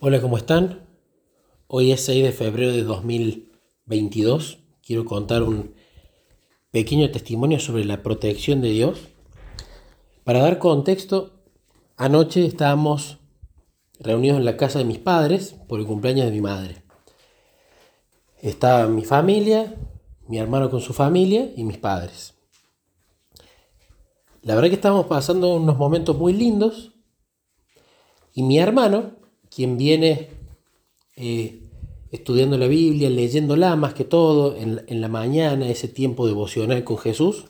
Hola, ¿cómo están? Hoy es 6 de febrero de 2022. Quiero contar un pequeño testimonio sobre la protección de Dios. Para dar contexto, anoche estábamos reunidos en la casa de mis padres por el cumpleaños de mi madre. Estaba mi familia, mi hermano con su familia y mis padres. La verdad que estábamos pasando unos momentos muy lindos y mi hermano, quien viene eh, estudiando la Biblia, leyéndola más que todo en, en la mañana, ese tiempo devocional con Jesús,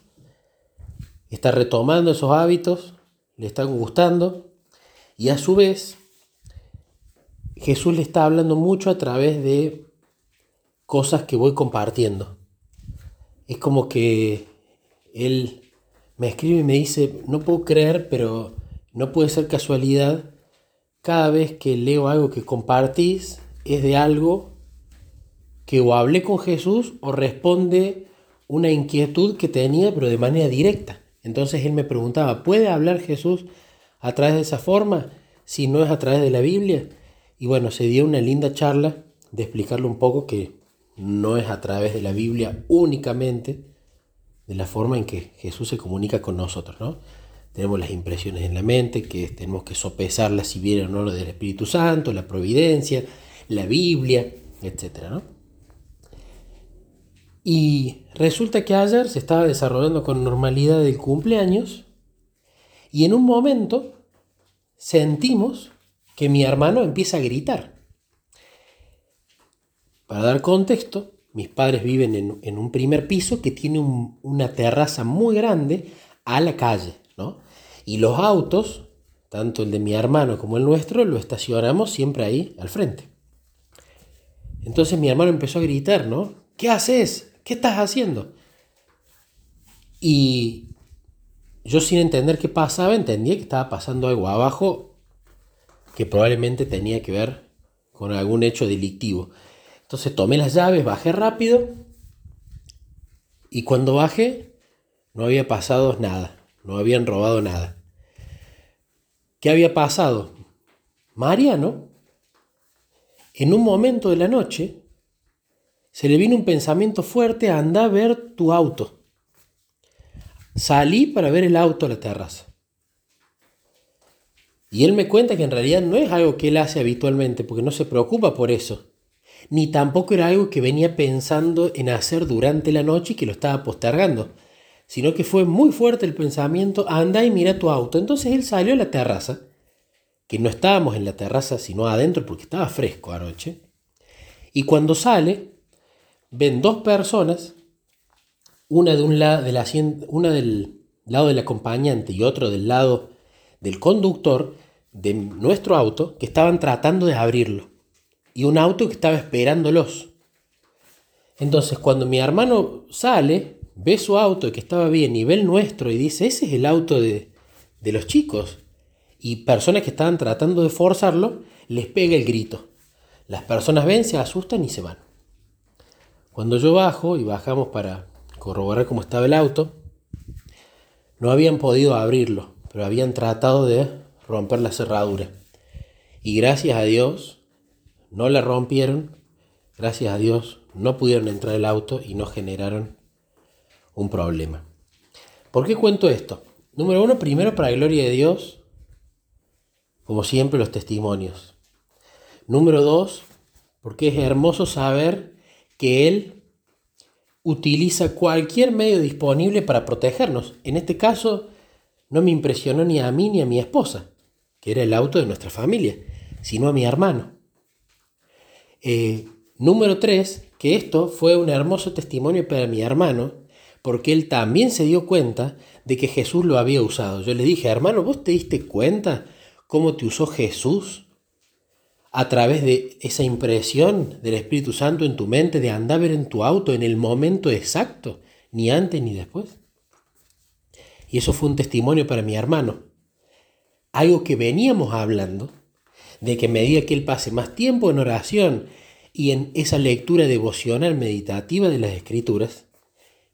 está retomando esos hábitos, le están gustando y a su vez Jesús le está hablando mucho a través de cosas que voy compartiendo. Es como que él me escribe y me dice, no puedo creer, pero no puede ser casualidad cada vez que leo algo que compartís es de algo que o hablé con Jesús o responde una inquietud que tenía, pero de manera directa. Entonces él me preguntaba, ¿puede hablar Jesús a través de esa forma si no es a través de la Biblia? Y bueno, se dio una linda charla de explicarle un poco que no es a través de la Biblia únicamente de la forma en que Jesús se comunica con nosotros, ¿no? Tenemos las impresiones en la mente, que tenemos que sopesarlas si viene o no del Espíritu Santo, la providencia, la Biblia, etc. Y resulta que ayer se estaba desarrollando con normalidad el cumpleaños y en un momento sentimos que mi hermano empieza a gritar. Para dar contexto, mis padres viven en, un primer piso que tiene una terraza muy grande a la calle, ¿no? Y los autos, tanto el de mi hermano como el nuestro, lo estacionamos siempre ahí al frente. Entonces mi hermano empezó a gritar, ¿no? ¿Qué haces? ¿Qué estás haciendo? Y yo sin entender qué pasaba, entendía que estaba pasando algo abajo que probablemente tenía que ver con algún hecho delictivo. Entonces tomé las llaves, bajé rápido y cuando bajé no había pasado nada, no habían robado nada. ¿Qué había pasado? Mariano, en un momento de la noche, se le vino un pensamiento fuerte, anda a ver tu auto. Salí para ver el auto a la terraza. Y él me cuenta que en realidad no es algo que él hace habitualmente, porque no se preocupa por eso. Ni tampoco era algo que venía pensando en hacer durante la noche y que lo estaba postergando sino que fue muy fuerte el pensamiento, anda y mira tu auto. Entonces él salió a la terraza, que no estábamos en la terraza, sino adentro porque estaba fresco anoche, y cuando sale, ven dos personas, una, de un lado, de una del lado del acompañante y otro del lado del conductor de nuestro auto, que estaban tratando de abrirlo, y un auto que estaba esperándolos. Entonces cuando mi hermano sale, ve su auto que estaba bien, nivel nuestro, y dice, ese es el auto de, de los chicos. Y personas que estaban tratando de forzarlo, les pega el grito. Las personas ven, se asustan y se van. Cuando yo bajo y bajamos para corroborar cómo estaba el auto, no habían podido abrirlo, pero habían tratado de romper la cerradura. Y gracias a Dios no la rompieron, gracias a Dios no pudieron entrar el auto y no generaron un problema. ¿Por qué cuento esto? Número uno, primero para la gloria de Dios, como siempre los testimonios. Número dos, porque es hermoso saber que Él utiliza cualquier medio disponible para protegernos. En este caso, no me impresionó ni a mí ni a mi esposa, que era el auto de nuestra familia, sino a mi hermano. Eh, número tres, que esto fue un hermoso testimonio para mi hermano, porque él también se dio cuenta de que Jesús lo había usado. Yo le dije, hermano, ¿vos te diste cuenta cómo te usó Jesús a través de esa impresión del Espíritu Santo en tu mente de andar en tu auto en el momento exacto, ni antes ni después? Y eso fue un testimonio para mi hermano. Algo que veníamos hablando, de que a medida que él pase más tiempo en oración y en esa lectura devocional meditativa de las Escrituras,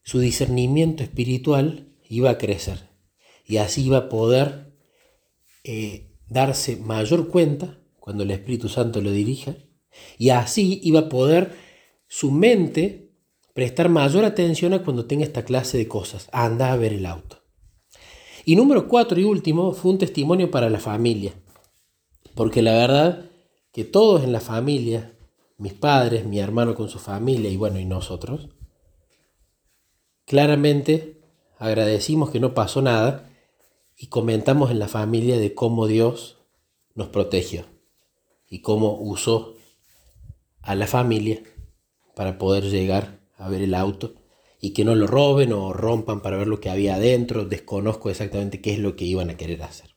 su discernimiento espiritual iba a crecer y así iba a poder eh, darse mayor cuenta cuando el Espíritu Santo lo dirija, y así iba a poder su mente prestar mayor atención a cuando tenga esta clase de cosas. Anda a ver el auto. Y número cuatro y último fue un testimonio para la familia. Porque la verdad que todos en la familia, mis padres, mi hermano con su familia y bueno, y nosotros, claramente agradecimos que no pasó nada y comentamos en la familia de cómo Dios nos protegió y cómo usó a la familia para poder llegar a ver el auto y que no lo roben o rompan para ver lo que había adentro. Desconozco exactamente qué es lo que iban a querer hacer.